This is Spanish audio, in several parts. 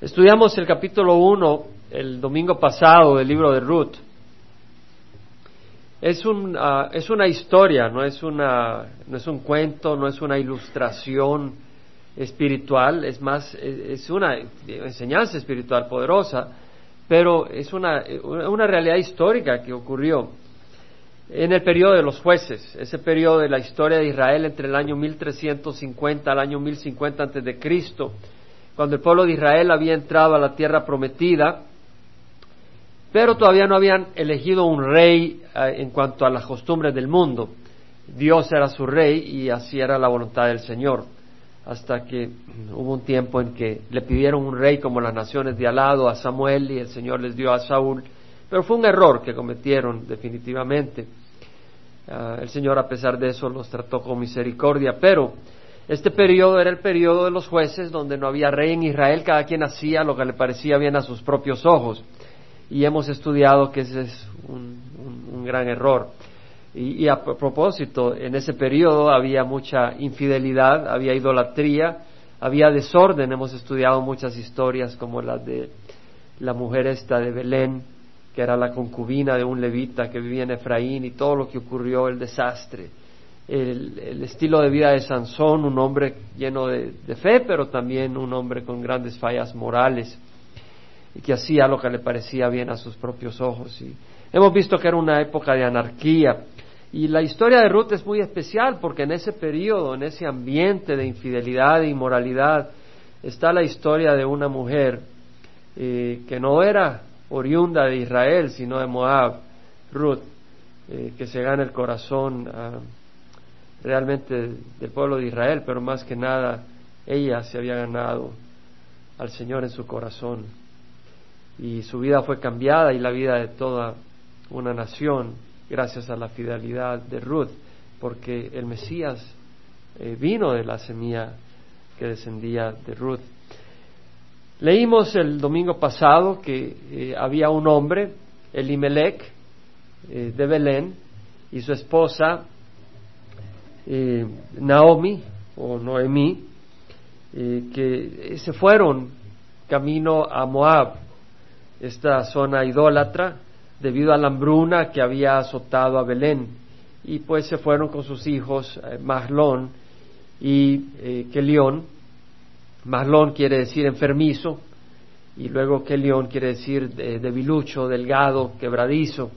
Estudiamos el capítulo 1 el domingo pasado del libro de Ruth. Es, un, ah, es una historia, no es, una, no es un cuento, no es una ilustración espiritual, es más, es una enseñanza espiritual poderosa, pero es una, una realidad histórica que ocurrió en el periodo de los jueces, ese periodo de la historia de Israel entre el año 1350 al año 1050 antes de Cristo cuando el pueblo de Israel había entrado a la tierra prometida, pero todavía no habían elegido un rey eh, en cuanto a las costumbres del mundo. Dios era su rey y así era la voluntad del Señor, hasta que hubo un tiempo en que le pidieron un rey como las naciones de al lado a Samuel y el Señor les dio a Saúl, pero fue un error que cometieron definitivamente. Ah, el Señor a pesar de eso los trató con misericordia, pero este periodo era el periodo de los jueces donde no había rey en Israel, cada quien hacía lo que le parecía bien a sus propios ojos. Y hemos estudiado que ese es un, gran error. Y, y, a propósito, en ese periodo había mucha infidelidad, había idolatría, había desorden. Hemos estudiado muchas historias como la de la mujer esta de Belén, que era la concubina de un levita que vivía en Efraín y todo lo que ocurrió, el desastre el, estilo de vida de Sansón, un hombre lleno de, fe, pero también un hombre con grandes fallas morales y que hacía lo que le parecía bien a sus propios ojos. Y hemos visto que era una época de anarquía. Y la historia de Ruth es muy especial porque en ese periodo, en ese ambiente de infidelidad e inmoralidad, está la historia de una mujer eh, que no era oriunda de Israel, sino de Moab, Ruth, eh, que se gana el corazón realmente del pueblo de Israel, pero más que nada ella se había ganado al Señor en su corazón y su vida fue cambiada y la vida de toda una nación gracias a la fidelidad de Ruth, porque el Mesías eh, vino de la semilla que descendía de Ruth. Leímos el domingo pasado que eh, había un hombre, Elimelech, eh, de Belén, y su esposa eh, Naomi o Noemí, eh, que se fueron camino a Moab, esta zona idólatra, debido a la hambruna que había azotado a Belén. Y pues se fueron con sus hijos eh, Mahlón y eh, Kelión. Mahlón quiere decir enfermizo y luego Kelión quiere decir debilucho, delgado, quebradizo.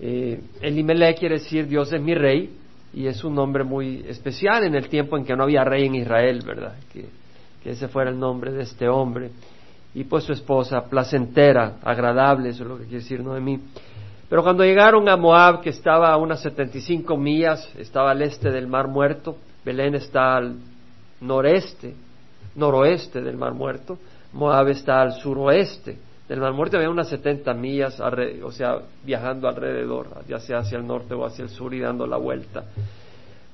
Eh, Elimelech quiere decir Dios es mi rey y es un nombre muy especial en el tiempo en que no había rey en Israel, ¿verdad? Que, ese fuera el nombre de este hombre. Y pues su esposa, placentera, agradable, eso es lo que quiere decir Noemí. Pero cuando llegaron a Moab, que estaba a unas 75 millas, estaba al este del Mar Muerto, Belén está al noreste, noroeste del Mar Muerto, Moab está al suroeste del Mar Muerto, había unas 70 millas, o sea, viajando alrededor, ya sea hacia el norte o hacia el sur y dando la vuelta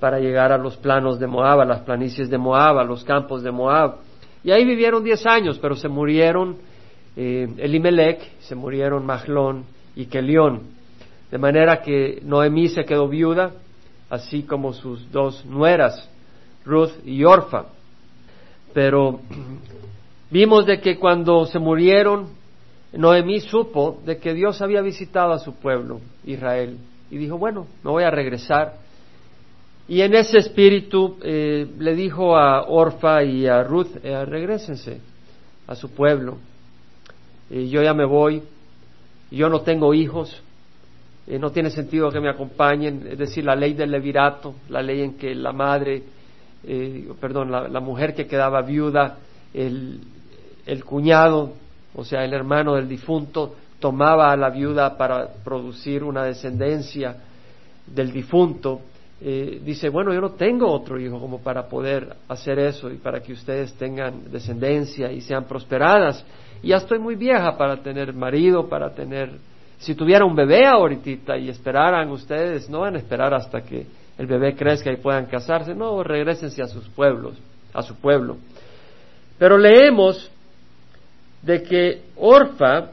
para llegar a los planos de Moab, a las planicies de Moab, a los campos de Moab. Y ahí vivieron 10 años, pero se murieron eh, Elimelech, se murieron Mahlón y Kelión. De manera que Noemí se quedó viuda, así como sus dos nueras, Ruth y Orfa. Pero vimos de que cuando se murieron, Noemí supo de que Dios había visitado a su pueblo, Israel, y dijo, bueno, me voy a regresar. Y en ese espíritu eh, le dijo a Orfa y a Ruth, eh, regresense a su pueblo. Y yo ya me voy, yo no tengo hijos, eh, no tiene sentido que me acompañen, es decir, la ley del levirato, la ley en que la madre, perdón, la, mujer que quedaba viuda, el, el cuñado o sea, el hermano del difunto tomaba a la viuda para producir una descendencia del difunto, eh, dice, bueno, yo no tengo otro hijo como para poder hacer eso y para que ustedes tengan descendencia y sean prosperadas. Y ya estoy muy vieja para tener marido, para tener... Si tuviera un bebé ahorita y esperaran ustedes, no van a esperar hasta que el bebé crezca y puedan casarse, no, regresense a sus pueblos, a su pueblo. Pero leemos de que Orfa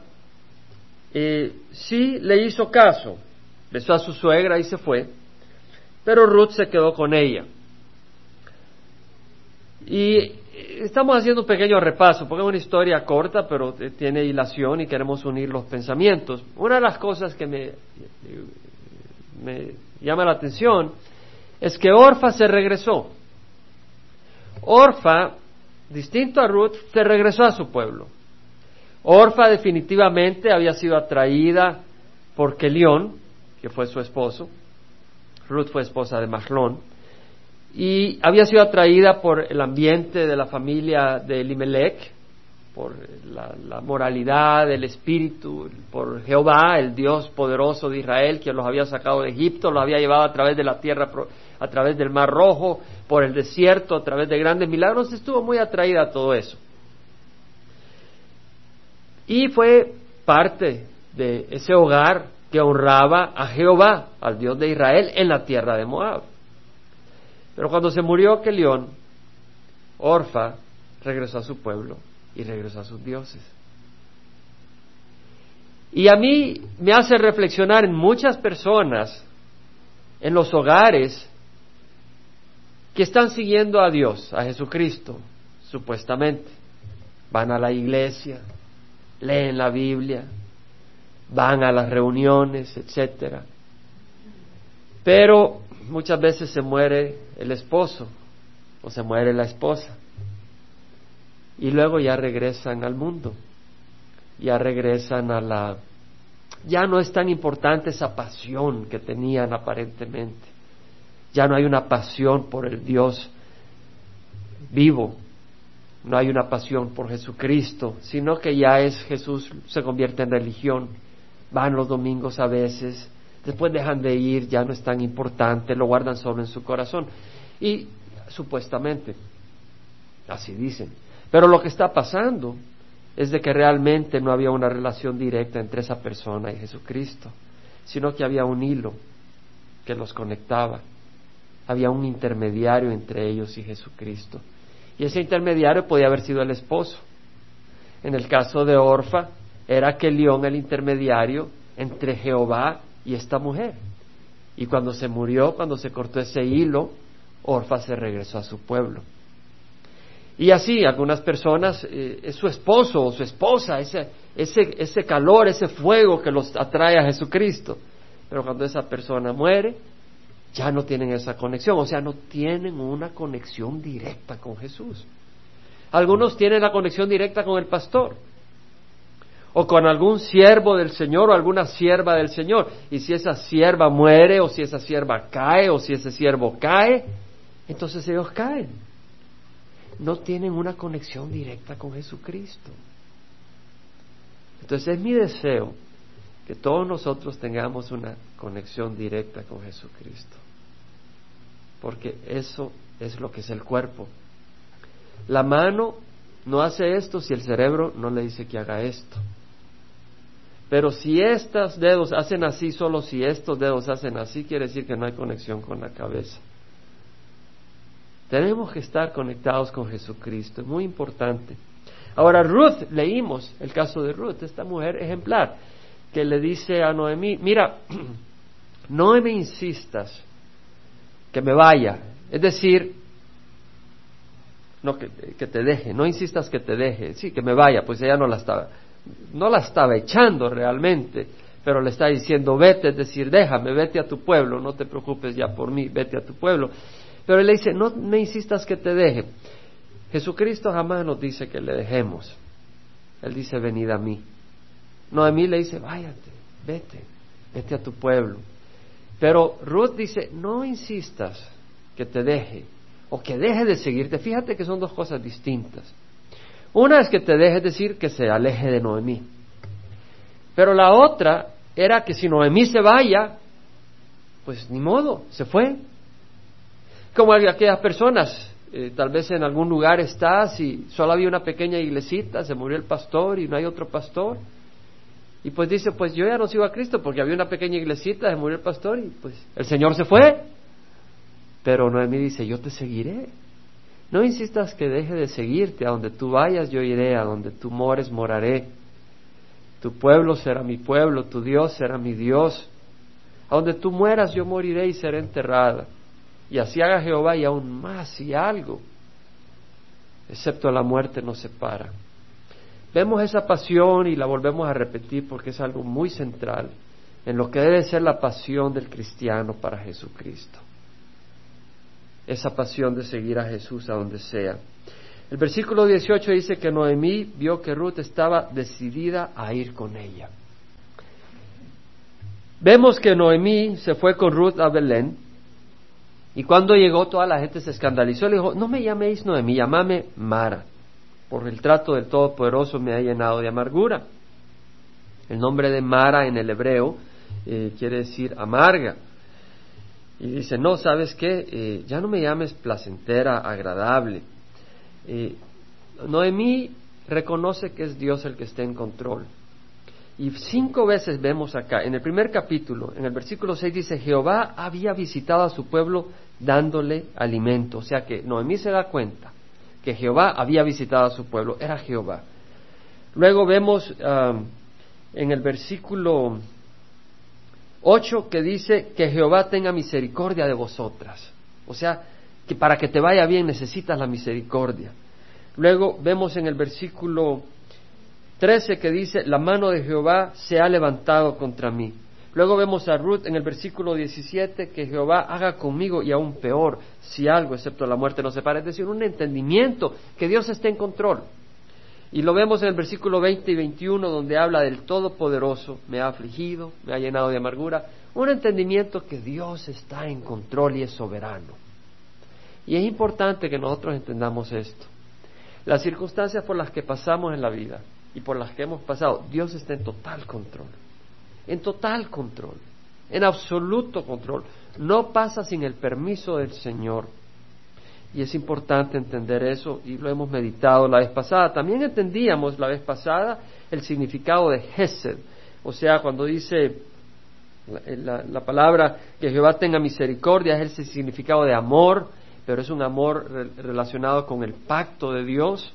eh, sí le hizo caso, besó a su suegra y se fue, pero Ruth se quedó con ella. Y estamos haciendo un pequeño repaso, porque es una historia corta, pero tiene hilación y queremos unir los pensamientos. Una de las cosas que me, me llama la atención es que Orfa se regresó. Orfa, distinto a Ruth, se regresó a su pueblo. Orfa definitivamente había sido atraída por Kelión, que fue su esposo. Ruth fue esposa de Mahlón. Y había sido atraída por el ambiente de la familia de Elimelech, por la, moralidad, el espíritu, por Jehová, el Dios poderoso de Israel, que los había sacado de Egipto, los había llevado a través de la tierra, a través del Mar Rojo, por el desierto, a través de grandes milagros. Estuvo muy atraída a todo eso. Y fue parte de ese hogar que honraba a Jehová, al Dios de Israel, en la tierra de Moab. Pero cuando se murió Kelión, Orfa regresó a su pueblo y regresó a sus dioses. Y a mí me hace reflexionar en muchas personas, en los hogares, que están siguiendo a Dios, a Jesucristo, supuestamente. Van a la iglesia, leen la Biblia, van a las reuniones, etcétera. Pero muchas veces se muere el esposo o se muere la esposa. Y luego ya regresan al mundo, ya regresan a la... ya no es tan importante esa pasión que tenían aparentemente, ya no hay una pasión por el Dios vivo, no hay una pasión por Jesucristo, sino que ya es Jesús se convierte en religión, van los domingos a veces, después dejan de ir, ya no es tan importante, lo guardan solo en su corazón. Y supuestamente, así dicen, pero lo que está pasando es de que realmente no había una relación directa entre esa persona y Jesucristo, sino que había un hilo que los conectaba. Había un intermediario entre ellos y Jesucristo. Y ese intermediario podía haber sido el esposo. En el caso de Orfa, era que León el intermediario entre Jehová y esta mujer. Y cuando se murió, cuando se cortó ese hilo, Orfa se regresó a su pueblo. Y así, algunas personas, eh, es su esposo o su esposa, ese, ese, ese calor, ese fuego que los atrae a Jesucristo. Pero cuando esa persona muere, ya no tienen esa conexión, o sea, no tienen una conexión directa con Jesús. Algunos tienen la conexión directa con el pastor, o con algún siervo del Señor o alguna sierva del Señor. Y si esa sierva muere, o si esa sierva cae, o si ese siervo cae, entonces ellos caen no tienen una conexión directa con Jesucristo. Entonces es mi deseo que todos nosotros tengamos una conexión directa con Jesucristo. Porque eso es lo que es el cuerpo. La mano no hace esto si el cerebro no le dice que haga esto. Pero si estos dedos hacen así, solo si estos dedos hacen así, quiere decir que no hay conexión con la cabeza. Tenemos que estar conectados con Jesucristo, es muy importante. Ahora, Ruth, leímos el caso de Ruth, esta mujer ejemplar, que le dice a Noemí, mira, no me insistas que me vaya, es decir, no que, que, te deje, no insistas que te deje, sí, que me vaya, pues ella no la estaba, no la estaba echando realmente, pero le está diciendo, vete, es decir, déjame, vete a tu pueblo, no te preocupes ya por mí, vete a tu pueblo. Pero él le dice, no me insistas que te deje. Jesucristo jamás nos dice que le dejemos. Él dice, venid a mí. Noemí le dice, váyate, vete, vete a tu pueblo. Pero Ruth dice, no insistas que te deje o que deje de seguirte. Fíjate que son dos cosas distintas. Una es que te deje decir que se aleje de Noemí. Pero la otra era que si Noemí se vaya, pues ni modo, se fue como aquellas personas, eh, tal vez en algún lugar estás y solo había una pequeña iglesita, se murió el pastor y no hay otro pastor. Y pues dice, pues yo ya no sigo a Cristo porque había una pequeña iglesita, se murió el pastor y pues el Señor se fue. Pero Noemí dice, yo te seguiré. No insistas que deje de seguirte, a donde tú vayas yo iré, a donde tú mores moraré. Tu pueblo será mi pueblo, tu Dios será mi Dios. A donde tú mueras yo moriré y seré enterrada. Y así haga Jehová y aún más y algo. excepto la muerte nos separa. Vemos esa pasión y la volvemos a repetir porque es algo muy central en lo que debe ser la pasión del cristiano para Jesucristo. Esa pasión de seguir a Jesús a donde sea. El versículo 18 dice que Noemí vio que Ruth estaba decidida a ir con ella. Vemos que Noemí se fue con Ruth a Belén y cuando llegó toda la gente se escandalizó. Le dijo, no me llaméis Noemí, llamame Mara, por el trato del Todopoderoso me ha llenado de amargura. El nombre de Mara en el hebreo eh, quiere decir amarga. Y dice, no, ¿sabes qué? Eh, ya no me llames placentera, agradable eh, Noemí reconoce que es Dios el que está en control. Y cinco veces vemos acá, en el primer capítulo, en el versículo 6 dice, Jehová había visitado a su pueblo dándole alimento. O sea que Noemí se da cuenta que Jehová había visitado a su pueblo, era Jehová. Luego vemos um, en el versículo 8 que dice que Jehová tenga misericordia de vosotras. O sea, que para que te vaya bien necesitas la misericordia. Luego vemos en el versículo 13 que dice, la mano de Jehová se ha levantado contra mí. Luego vemos a Ruth en el versículo 17 que Jehová haga conmigo y aún peor si algo excepto la muerte nos separa. Es decir, un entendimiento que Dios está en control. Y lo vemos en el versículo 20 y 21 donde habla del Todopoderoso, me ha afligido, me ha llenado de amargura. Un entendimiento que Dios está en control y es soberano. Y es importante que nosotros entendamos esto. Las circunstancias por las que pasamos en la vida y por las que hemos pasado, Dios está en total control. En total control. En absoluto control. No pasa sin el permiso del Señor. Y es importante entender eso y lo hemos meditado la vez pasada. También entendíamos la vez pasada el significado de Hesed. O sea, cuando dice la, la palabra que Jehová tenga misericordia, es el significado de amor, pero es un amor relacionado con el pacto de Dios.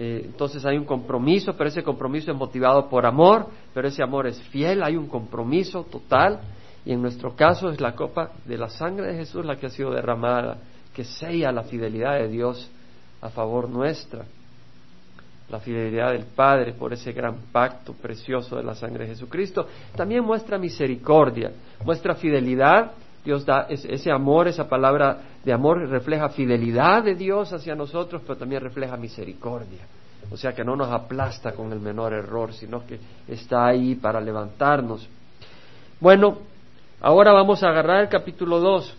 Eh, entonces hay un compromiso, pero ese compromiso es motivado por amor, pero ese amor es fiel, hay un compromiso total. Y en nuestro caso es la copa de la sangre de Jesús la que ha sido derramada, que sella la fidelidad de Dios a favor nuestra, la fidelidad del Padre por ese gran pacto precioso de la sangre de Jesucristo. También muestra misericordia, muestra fidelidad Dios da ese amor, esa palabra de amor refleja fidelidad de Dios hacia nosotros, pero también refleja misericordia. O sea que no nos aplasta con el menor error, sino que está ahí para levantarnos. Bueno, ahora vamos a agarrar el capítulo 2,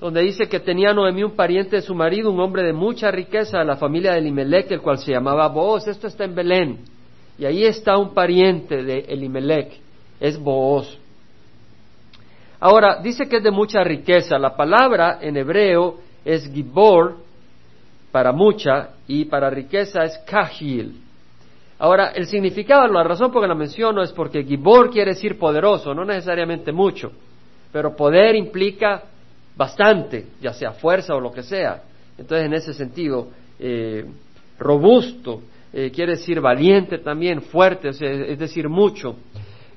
donde dice que tenía Noemí un pariente de su marido, un hombre de mucha riqueza de la familia de Elimelech, el cual se llamaba Booz. Esto está en Belén. Y ahí está un pariente de Elimelech, es Booz. Ahora, dice que es de mucha riqueza. La palabra en hebreo es gibor para mucha y para riqueza es kahil. Ahora, el significado, la razón por la que la menciono es porque gibor quiere decir poderoso, no necesariamente mucho, pero poder implica bastante, ya sea fuerza o lo que sea. Entonces, en ese sentido, eh, robusto eh, quiere decir valiente también, fuerte, es decir, mucho.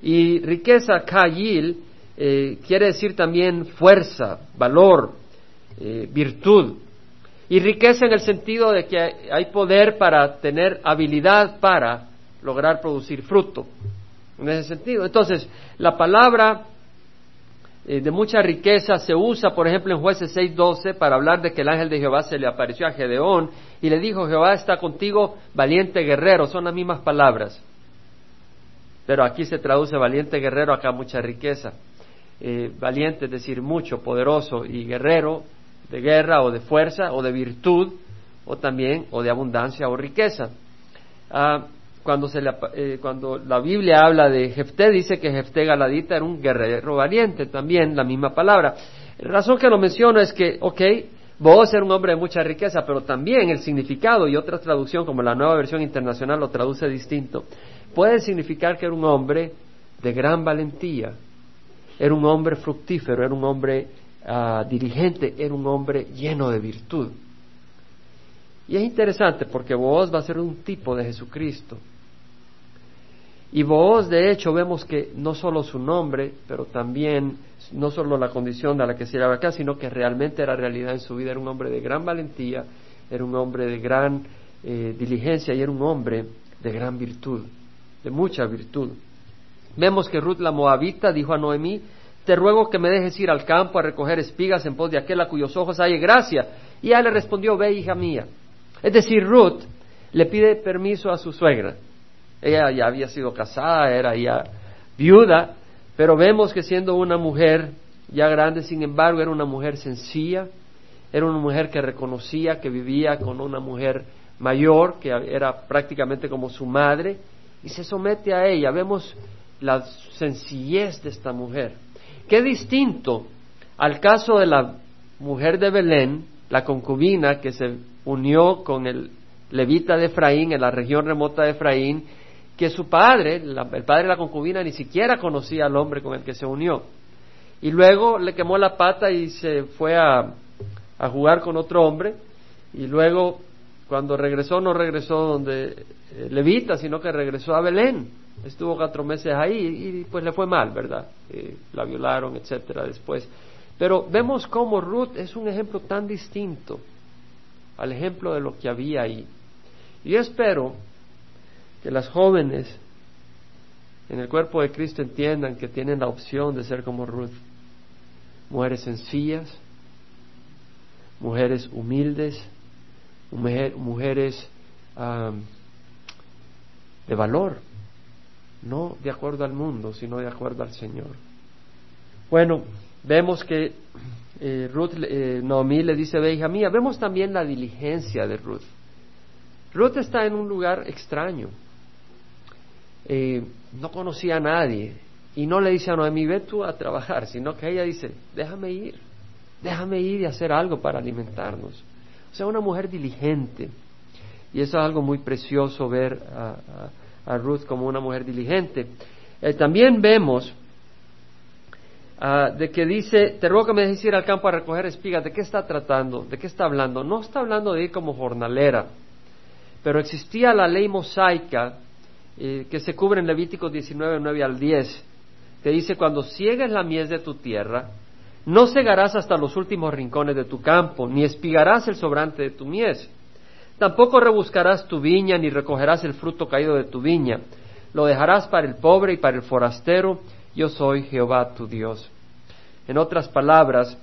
Y riqueza, kahil, eh, quiere decir también fuerza, valor, eh, virtud. Y riqueza en el sentido de que hay poder para tener habilidad para lograr producir fruto. En ese sentido. Entonces, la palabra eh, de mucha riqueza se usa, por ejemplo, en jueces 6.12 para hablar de que el ángel de Jehová se le apareció a Gedeón y le dijo, Jehová está contigo, valiente guerrero. Son las mismas palabras. Pero aquí se traduce valiente guerrero, acá mucha riqueza eh, valiente, es decir, mucho, poderoso y guerrero, de guerra o de fuerza o de virtud, o también o de abundancia o riqueza. Ah, cuando, se eh, cuando la Biblia habla de Jefté, dice que Jefté Galadita era un guerrero valiente, también la misma palabra. La razón que lo menciono es que, ok, vos era un hombre de mucha riqueza, pero también el significado y otra traducción, como la nueva versión internacional lo traduce distinto, puede significar que era un hombre de gran valentía, era un hombre fructífero, era un hombre ah, dirigente, era un hombre lleno de virtud. Y es interesante porque vos va a ser un tipo de Jesucristo. Y vos, de hecho, vemos que no solo su nombre, pero también no solo la condición de la que se llama acá, sino que realmente era realidad en su vida. Era un hombre de gran valentía era un hombre de gran eh, diligencia y era un hombre de gran virtud, de mucha virtud. Vemos que Ruth la Moabita dijo a Noemí, te ruego que me dejes ir al campo a recoger espigas en pos de aquel a cuyos ojos hay gracia. Y ella le respondió, ve hija mía. Es decir, Ruth le pide permiso a su suegra. Ella ya había sido casada, era ya viuda, pero vemos que siendo una mujer ya grande, sin embargo, era una mujer sencilla, era una mujer que reconocía que vivía con una mujer mayor, que era prácticamente como su madre, y se somete a ella. Vemos la sencillez de esta mujer. Qué distinto al caso de la mujer de Belén, la concubina que se unió con el levita de Efraín en la región remota de Efraín, que su padre, el padre de la concubina, ni siquiera conocía al hombre con el que se unió. Y luego le quemó la pata y se fue a, a jugar con otro hombre. Y luego, cuando regresó, no regresó donde eh, Levita, sino que regresó a Belén estuvo cuatro meses ahí y pues le fue mal, ¿verdad? Eh, la violaron, etcétera, después. Pero vemos cómo Ruth es un ejemplo tan distinto al ejemplo de lo que había ahí. Y yo espero que las jóvenes en el cuerpo de Cristo entiendan que tienen la opción de ser como Ruth, mujeres sencillas, mujeres humildes, mujeres de valor, no de acuerdo al mundo, sino de acuerdo al Señor. Bueno, vemos que eh, Ruth, eh, Naomi le dice, hija mía, vemos también la diligencia de Ruth. Ruth está en un lugar extraño, eh, no conocía a nadie y no le dice a Noemí, ve tú a trabajar, sino que ella dice, déjame ir, déjame ir y hacer algo para alimentarnos. O sea, una mujer diligente. Y eso es algo muy precioso ver a a Ruth como una mujer diligente. Eh, también vemos ah, de que dice, te ruego que me dejes ir al campo a recoger espigas. ¿De qué está tratando? ¿De qué está hablando? No está hablando de ir como jornalera, pero existía la ley mosaica eh, que se cubre en Levítico 19, 9 al 10, que dice, cuando ciegues la mies de tu tierra, no cegarás hasta los últimos rincones de tu campo, ni espigarás el sobrante de tu mies Tampoco rebuscarás tu viña ni recogerás el fruto caído de tu viña. Lo dejarás para el pobre y para el forastero. Yo soy Jehová tu Dios. En otras palabras,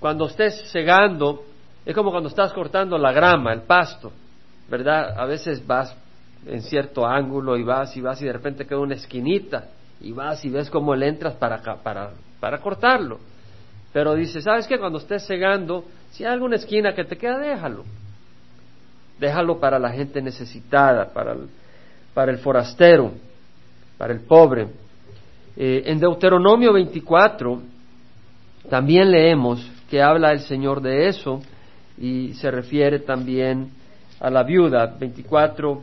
cuando estés segando, es como cuando estás cortando la grama, el pasto, ¿verdad? A veces vas en cierto ángulo y vas y vas y de repente queda una esquinita y vas y ves cómo le entras para, para, para cortarlo. Pero dice, ¿sabes qué? Cuando estés segando, si hay alguna esquina que te queda, déjalo déjalo para la gente necesitada, para el, para el forastero, para el pobre. Eh, en Deuteronomio 24 también leemos que habla el Señor de eso y se refiere también a la viuda. 24,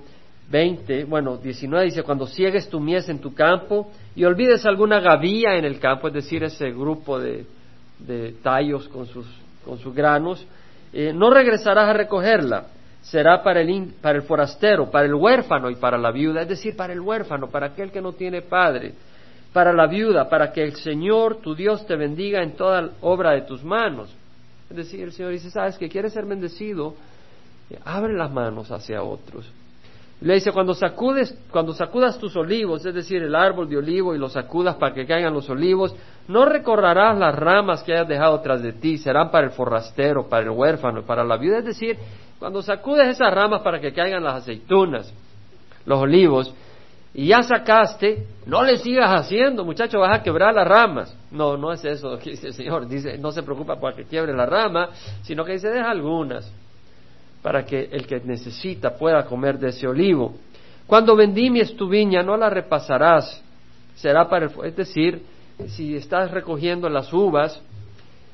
20, bueno, 19 dice, cuando ciegues tu mies en tu campo y olvides alguna gavilla en el campo, es decir, ese grupo de, de tallos con sus, con sus granos, eh, no regresarás a recogerla será para el, para el forastero, para el huérfano y para la viuda, es decir, para el huérfano, para aquel que no tiene padre, para la viuda, para que el Señor, tu Dios, te bendiga en toda obra de tus manos. Es decir, el Señor dice, sabes que quieres ser bendecido, abre las manos hacia otros. Le dice, cuando, sacudes, cuando sacudas tus olivos, es decir, el árbol de olivo y los sacudas para que caigan los olivos, no recorrerás las ramas que hayas dejado tras de ti, serán para el forrastero, para el huérfano, para la viuda. Es decir, cuando sacudes esas ramas para que caigan las aceitunas, los olivos, y ya sacaste, no le sigas haciendo, muchacho, vas a quebrar las ramas. No, no es eso dice el Señor. Dice, no se preocupa para que quiebre la rama, sino que dice, deja algunas para que el que necesita pueda comer de ese olivo. Cuando vendimies tu viña, no la repasarás, será para el, es decir, si estás recogiendo las uvas,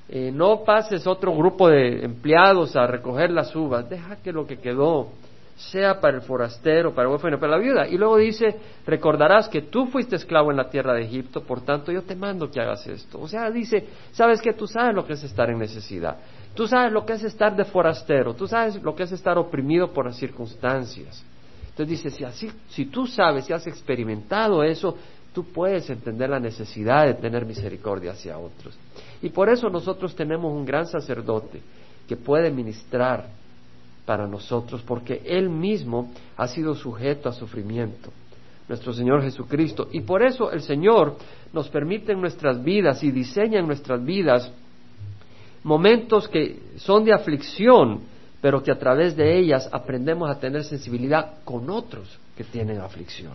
eh, no pases otro grupo de empleados a recoger las uvas, deja que lo que quedó sea para el forastero, para el huérfano, para la viuda. Y luego dice, recordarás que tú fuiste esclavo en la tierra de Egipto, por tanto yo te mando que hagas esto. O sea, dice, sabes que tú sabes lo que es estar en necesidad, tú sabes lo que es estar de forastero, tú sabes lo que es estar oprimido por las circunstancias. Entonces dice, si, así, si tú sabes, si has experimentado eso, tú puedes entender la necesidad de tener misericordia hacia otros. Y por eso nosotros tenemos un gran sacerdote que puede ministrar para nosotros, porque Él mismo ha sido sujeto a sufrimiento, nuestro Señor Jesucristo. Y por eso el Señor nos permite en nuestras vidas y diseña en nuestras vidas momentos que son de aflicción, pero que a través de ellas aprendemos a tener sensibilidad con otros que tienen aflicción.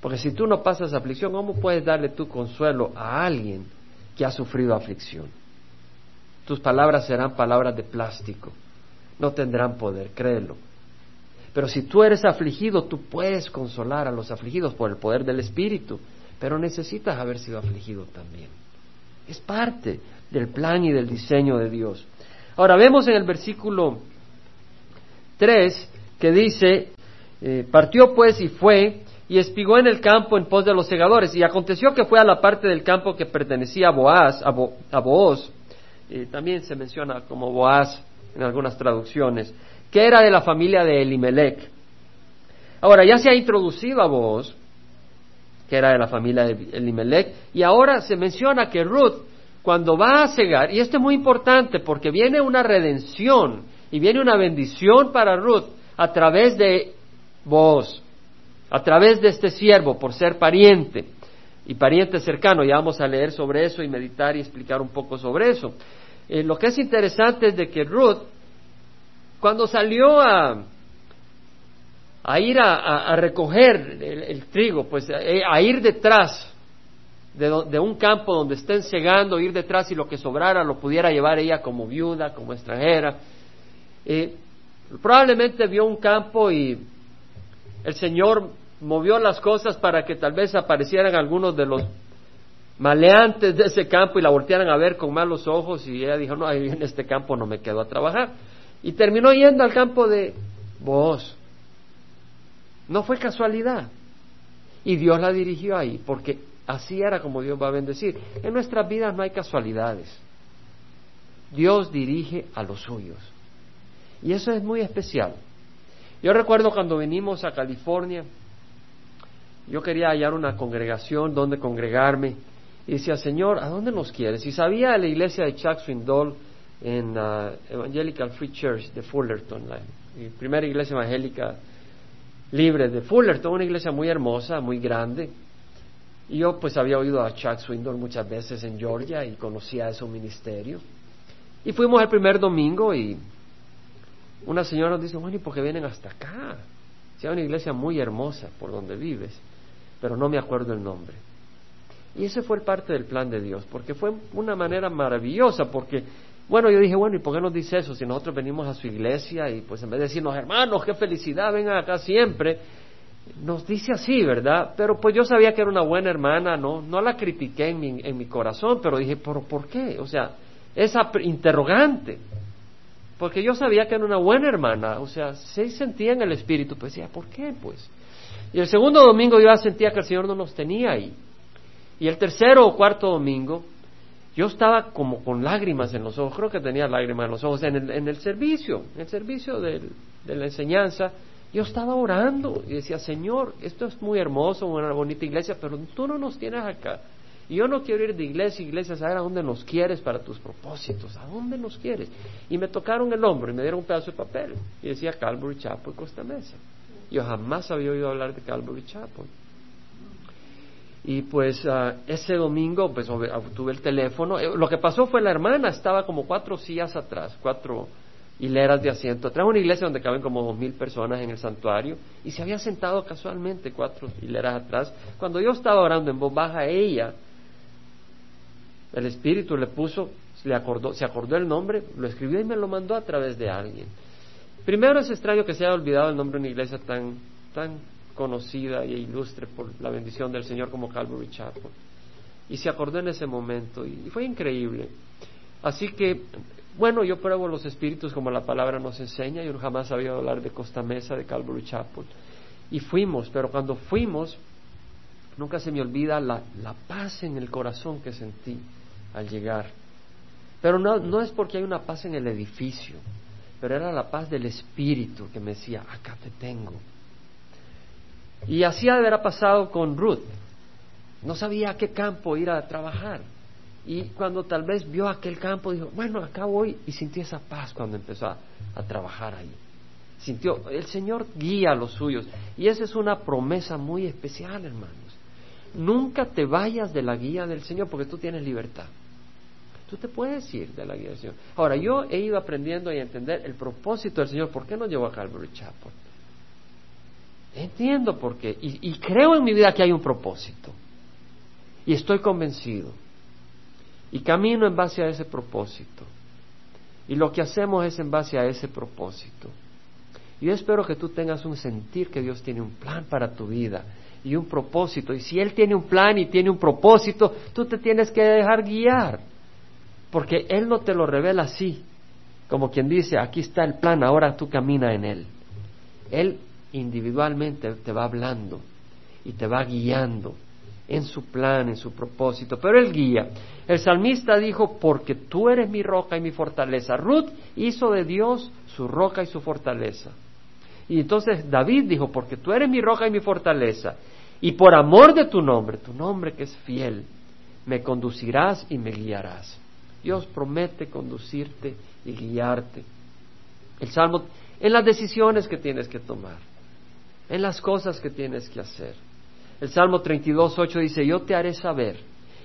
Porque si tú no pasas aflicción, ¿cómo puedes darle tu consuelo a alguien que ha sufrido aflicción? Tus palabras serán palabras de plástico, no tendrán poder, créelo. Pero si tú eres afligido, tú puedes consolar a los afligidos por el poder del Espíritu, pero necesitas haber sido afligido también. Es parte del plan y del diseño de Dios. Ahora vemos en el versículo 3 que dice, eh, partió pues y fue y espigó en el campo en pos de los segadores. Y aconteció que fue a la parte del campo que pertenecía a Boaz, a, Bo, también se menciona como Boaz en algunas traducciones, que era de la familia de Elimelech. Ahora ya se ha introducido a Boaz, que era de la familia de Elimelech, y ahora se menciona que Ruth cuando va a cegar, y esto es muy importante porque viene una redención y viene una bendición para Ruth a través de vos, a través de este siervo, por ser pariente y pariente cercano. Ya vamos a leer sobre eso y meditar y explicar un poco sobre eso. Eh, lo que es interesante es de que Ruth, cuando salió a, a ir a, recoger el, trigo, pues eh, a ir detrás de, un campo donde estén cegando, ir detrás y lo que sobrara lo pudiera llevar ella como viuda, como extranjera. probablemente vio un campo y el Señor movió las cosas para que tal vez aparecieran algunos de los maleantes de ese campo y la voltearan a ver con malos ojos y ella dijo, no, ahí en este campo no me quedo a trabajar. Y terminó yendo al campo de vos. No fue casualidad. Y Dios la dirigió ahí, porque Así era como Dios va a bendecir. En nuestras vidas no hay casualidades. Dios dirige a los suyos. Y eso es muy especial. Yo recuerdo cuando venimos a California, yo quería hallar una congregación donde congregarme. Y decía, Señor, ¿a dónde nos quieres? Y sabía de la iglesia de Chuck Swindoll en uh, Evangelical Free Church de Fullerton, la primera iglesia evangélica libre de Fullerton, una iglesia muy hermosa, muy grande. Y yo pues había oído a Chuck Swindoll muchas veces en Georgia y conocía ese ministerio. Y fuimos el primer domingo y una señora nos dice, bueno, ¿y por qué vienen hasta acá? Si una iglesia muy hermosa por donde vives, pero no me acuerdo el nombre. Y ese fue parte del plan de Dios, porque fue una manera maravillosa, porque, bueno, yo dije, bueno, ¿y por qué nos dice eso? Si nosotros venimos a su iglesia y pues en vez de decirnos, hermanos, qué felicidad, vengan acá siempre, nos dice así, ¿verdad? Pero pues yo sabía que era una buena hermana, no, no la critiqué en mi, en mi corazón, pero dije, ¿pero por qué? O sea, esa interrogante. Porque yo sabía que era una buena hermana, o sea, se sentía en el espíritu, pues decía, ¿por qué? Pues. Y el segundo domingo yo sentía que el Señor no nos tenía ahí. Y el tercero o cuarto domingo, yo estaba como con lágrimas en los ojos, creo que tenía lágrimas en los ojos en el, en el servicio, en el servicio de la enseñanza yo estaba orando y decía, Señor, esto es muy hermoso, una bonita iglesia, pero tú no nos tienes acá. Y yo no quiero ir de iglesia a iglesia a saber a dónde nos quieres para tus propósitos, a dónde nos quieres. Y me tocaron el hombro y me dieron un pedazo de papel y decía Calvary Chapel Costa Mesa. Yo jamás había oído hablar de Calvary Chapel. Y pues ah, ese domingo pues tuve el teléfono. Eh, lo que pasó fue la hermana estaba como cuatro sillas atrás, cuatro hileras de asiento. Trajo una iglesia donde caben como dos mil personas en el santuario y se había sentado casualmente cuatro hileras atrás. Cuando yo estaba orando en voz baja, ella, el Espíritu le puso, le acordó, se acordó el nombre, lo escribió y me lo mandó a través de alguien. Primero es extraño que se haya olvidado el nombre de una iglesia tan, tan conocida e ilustre por la bendición del Señor como Calvary Chapel. Y se acordó en ese momento y fue increíble. Así que bueno, yo pruebo los espíritus como la palabra nos enseña. Yo jamás había hablar de Costa Mesa, de Calvary Chapel. Y fuimos, pero cuando fuimos, nunca se me olvida la, la paz en el corazón que sentí al llegar. Pero no, no es porque hay una paz en el edificio, pero era la paz del espíritu que me decía, acá te tengo. Y así haber pasado con Ruth. No sabía a qué campo ir a trabajar. Y cuando tal vez vio aquel campo, dijo, bueno, acá voy, y sintió esa paz cuando empezó a, trabajar ahí. Sintió, el Señor guía a los suyos. Y esa es una promesa muy especial, hermanos. Nunca te vayas de la guía del Señor porque tú tienes libertad. Tú te puedes ir de la guía del Señor. Ahora, yo he ido aprendiendo y a entender el propósito del Señor. ¿Por qué no llevó a Calvary Chapel? Entiendo por qué. Y, y creo en mi vida que hay un propósito. Y estoy convencido. Y camino en base a ese propósito. Y lo que hacemos es en base a ese propósito. Y yo espero que tú tengas un sentir que Dios tiene un plan para tu vida y un propósito. Y si Él tiene un plan y tiene un propósito, tú te tienes que dejar guiar. Porque Él no te lo revela así, como quien dice, aquí está el plan, ahora tú camina en Él. Él individualmente te va hablando y te va guiando en su plan, en su propósito, pero Él guía. El salmista dijo, porque tú eres mi roca y mi fortaleza. Ruth hizo de Dios su roca y su fortaleza. Y entonces David dijo, porque tú eres mi roca y mi fortaleza, y por amor de tu nombre, tu nombre que es fiel, me conducirás y me guiarás. Dios promete conducirte y guiarte. El Salmo, en las decisiones que tienes que tomar, en las cosas que tienes que hacer. El Salmo 32, 8 dice, yo te haré saber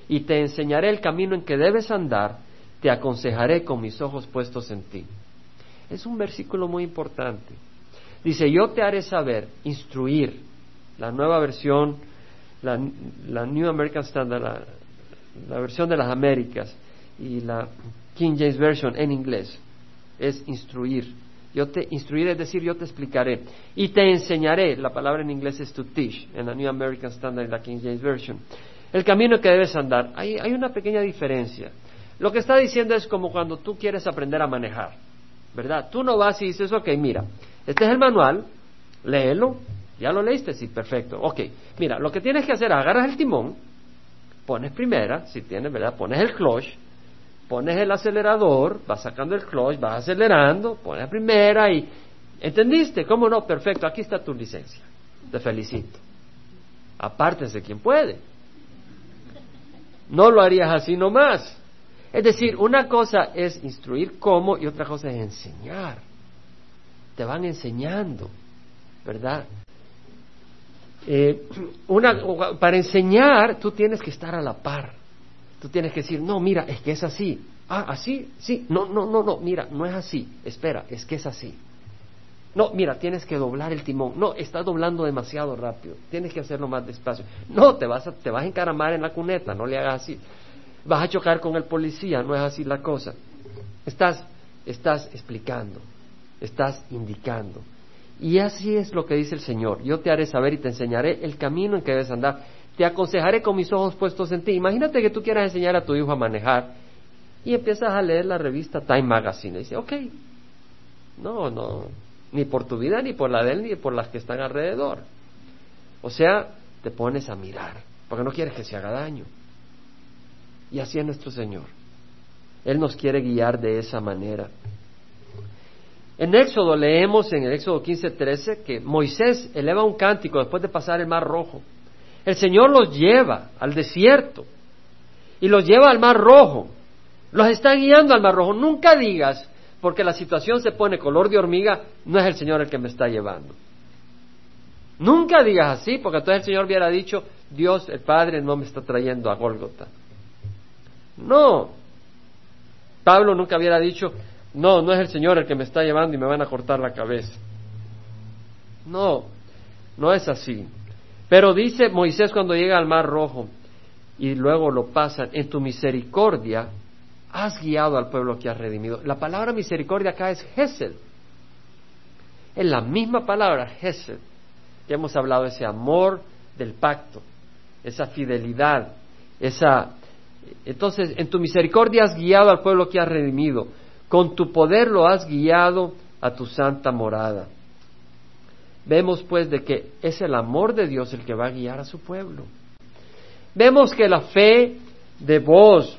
y te enseñaré el camino en que debes andar, te aconsejaré con mis ojos puestos en ti. Es un versículo muy importante. Dice, yo te haré saber, instruir, la nueva versión, la, New American Standard, la, la versión de las Américas y la King James Version en inglés, es instruir. Yo te instruiré, es decir, yo te explicaré. Y te enseñaré, la palabra en inglés es to teach, en la New American Standard la King James Version. El camino que debes andar. Hay, hay una pequeña diferencia. Lo que está diciendo es como cuando tú quieres aprender a manejar, ¿verdad? Tú no vas y dices, ok, mira, este es el manual, léelo, ya lo leíste, sí, perfecto. Ok, mira, lo que tienes que hacer, agarras el timón, pones primera, si tienes, ¿verdad? Pones el clutch, pones el acelerador, vas sacando el clutch, vas acelerando, pones la primera y... ¿Entendiste? ¿Cómo no? Perfecto, aquí está tu licencia. Te felicito. Apártese quien puede. No lo harías así nomás. Es decir, una cosa es instruir cómo y otra cosa es enseñar te van enseñando, ¿verdad? Eh, una, para enseñar tú tienes que estar a la par. Tú tienes que decir, no, mira, es que es así. Ah, así, sí. No, no, no, no, mira, no es así. Espera, es que es así. No, mira, tienes que doblar el timón. No, estás doblando demasiado rápido. Tienes que hacerlo más despacio. No, te vas a, te vas a encaramar en la cuneta. No le hagas así. Vas a chocar con el policía. No es así la cosa. Estás, estás explicando estás indicando. Y así es lo que dice el Señor. Yo te haré saber y te enseñaré el camino en que debes andar. Te aconsejaré con mis ojos puestos en ti. Imagínate que tú quieras enseñar a tu hijo a manejar y empiezas a leer la revista Time Magazine. Y dice, ok, no, no, ni por tu vida, ni por la de él, ni por las que están alrededor. O sea, te pones a mirar, porque no quieres que se haga daño. Y así es nuestro Señor. Él nos quiere guiar de esa manera. En Éxodo leemos en el Éxodo 15:13 que Moisés eleva un cántico después de pasar el mar rojo. El Señor los lleva al desierto y los lleva al mar rojo. Los está guiando al mar rojo. Nunca digas, porque la situación se pone color de hormiga, no es el Señor el que me está llevando. Nunca digas así, porque entonces el Señor hubiera dicho, Dios, el Padre, no me está trayendo a Gólgota. No. Pablo nunca hubiera dicho, no, no es el Señor el que me está llevando y me van a cortar la cabeza. No, no es así. Pero dice Moisés cuando llega al Mar Rojo y luego lo pasan, en tu misericordia has guiado al pueblo que has redimido. La palabra misericordia acá es Gesed. Es la misma palabra, Gesed, que hemos hablado, ese amor del pacto, esa fidelidad, esa... Entonces, en tu misericordia has guiado al pueblo que has redimido. Con tu poder lo has guiado a tu santa morada. Vemos pues de que es el amor de Dios el que va a guiar a su pueblo. Vemos que la fe de vos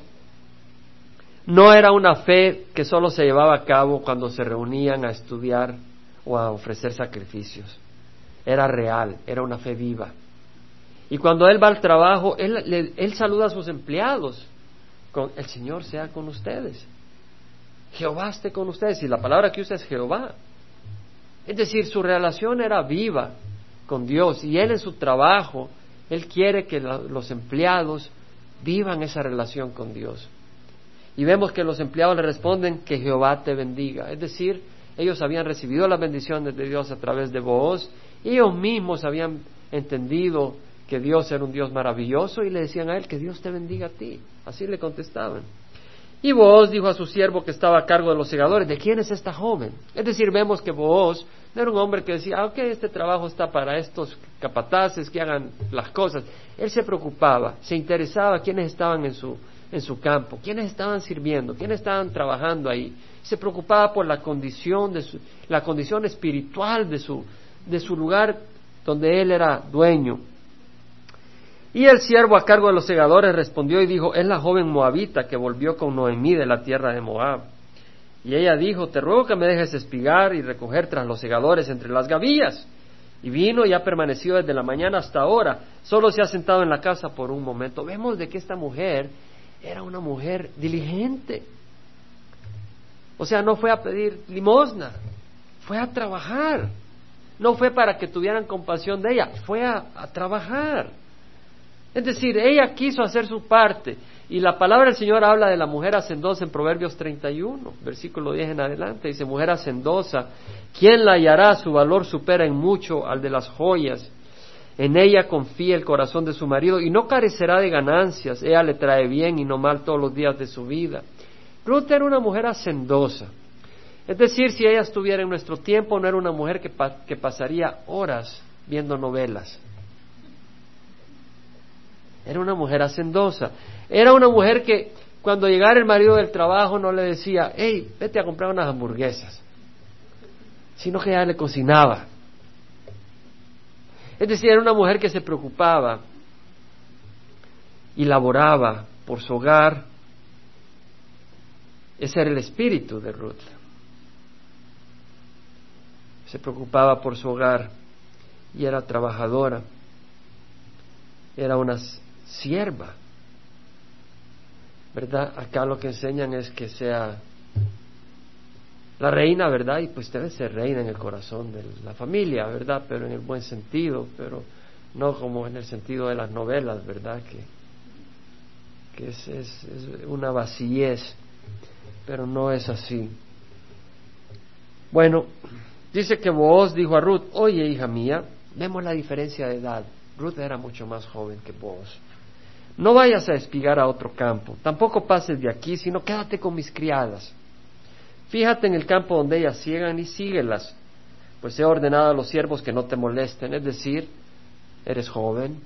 no era una fe que solo se llevaba a cabo cuando se reunían a estudiar o a ofrecer sacrificios. Era real, era una fe viva. Y cuando él va al trabajo, él, él saluda a sus empleados con el Señor sea con ustedes. Jehová esté con ustedes. Y la palabra que usa es Jehová. Es decir, su relación era viva con Dios y él en su trabajo, él quiere que los empleados vivan esa relación con Dios. Y vemos que los empleados le responden que Jehová te bendiga. Es decir, ellos habían recibido las bendiciones de Dios a través de vos, ellos mismos habían entendido que Dios era un Dios maravilloso y le decían a él que Dios te bendiga a ti. Así le contestaban. Y Booz dijo a su siervo que estaba a cargo de los segadores, ¿de quién es esta joven? Es decir, vemos que Booz no era un hombre que decía, ah, ok, este trabajo está para estos capataces que hagan las cosas. Él se preocupaba, se interesaba quiénes estaban en su, en su campo, quiénes estaban sirviendo, quiénes estaban trabajando ahí. Se preocupaba por la condición, de su, la condición espiritual de su, de su lugar donde él era dueño. Y el siervo a cargo de los segadores respondió y dijo, es la joven moabita que volvió con Noemí de la tierra de Moab. Y ella dijo, te ruego que me dejes espigar y recoger tras los segadores entre las gavillas. Y vino y ha permanecido desde la mañana hasta ahora. Solo se ha sentado en la casa por un momento. Vemos de que esta mujer era una mujer diligente. O sea, no fue a pedir limosna, fue a trabajar. No fue para que tuvieran compasión de ella, fue a, a trabajar. Es decir, ella quiso hacer su parte. Y la palabra del Señor habla de la mujer hacendosa en Proverbios 31, versículo 10 en adelante. Dice, mujer hacendosa, ¿quién la hallará? Su valor supera en mucho al de las joyas. En ella confía el corazón de su marido y no carecerá de ganancias. Ella le trae bien y no mal todos los días de su vida. Ruth era una mujer hacendosa. Es decir, si ella estuviera en nuestro tiempo, no era una mujer que, que pasaría horas viendo novelas era una mujer hacendosa. Era una mujer que cuando llegara el marido del trabajo no le decía, hey, vete a comprar unas hamburguesas, sino que ella le cocinaba. Es decir, era una mujer que se preocupaba y laboraba por su hogar. Ese era el espíritu de Ruth. Se preocupaba por su hogar y era trabajadora. Era una sierva. ¿Verdad? Acá lo que enseñan es que sea la reina, ¿verdad? Y pues debe ser reina en el corazón de la familia, ¿verdad? Pero en el buen sentido, pero no como en el sentido de las novelas, ¿verdad? Que, que es, es, una vacillez, pero no es así. Bueno, dice que vos dijo a Ruth, oye hija mía, vemos la diferencia de edad. Ruth era mucho más joven que vos. No vayas a espigar a otro campo, tampoco pases de aquí, sino quédate con mis criadas. Fíjate en el campo donde ellas ciegan y síguelas, pues he ordenado a los siervos que no te molesten, es decir, eres joven,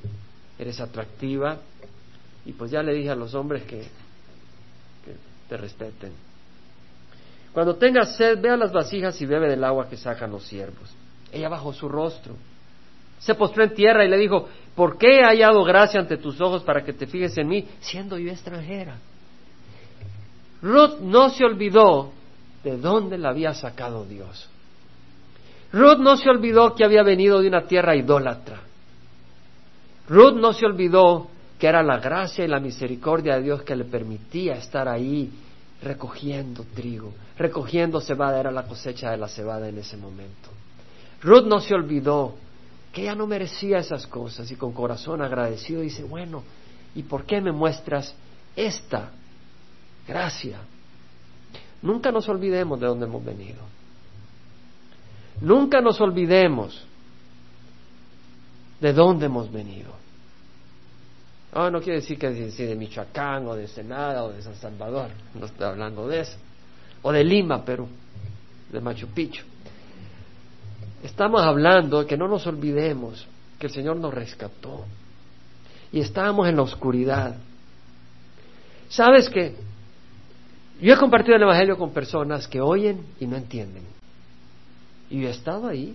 eres atractiva, y pues ya le dije a los hombres que, que te respeten. Cuando tengas sed, ve a las vasijas y bebe del agua que sacan los siervos. Ella bajó su rostro, se postró en tierra y le dijo, ¿por qué he hallado gracia ante tus ojos para que te fijes en mí, siendo yo extranjera? Ruth no se olvidó de dónde la había sacado Dios. Ruth no se olvidó que había venido de una tierra idólatra. Ruth no se olvidó que era la gracia y la misericordia de Dios que le permitía estar ahí recogiendo trigo, recogiendo cebada, era la cosecha de la cebada en ese momento. Ruth no se olvidó que ella no merecía esas cosas y con corazón agradecido dice, bueno, ¿y por qué me muestras esta gracia? Nunca nos olvidemos de dónde hemos venido. Nunca nos olvidemos de dónde hemos venido. Ah, no quiere decir que de Michoacán o de Senada o de San Salvador, no estoy hablando de eso. O de Lima, Perú, de Machu Picchu. Estamos hablando de que no nos olvidemos que el Señor nos rescató y estábamos en la oscuridad. ¿Sabes qué? Yo he compartido el Evangelio con personas que oyen y no entienden. Y yo he estado ahí,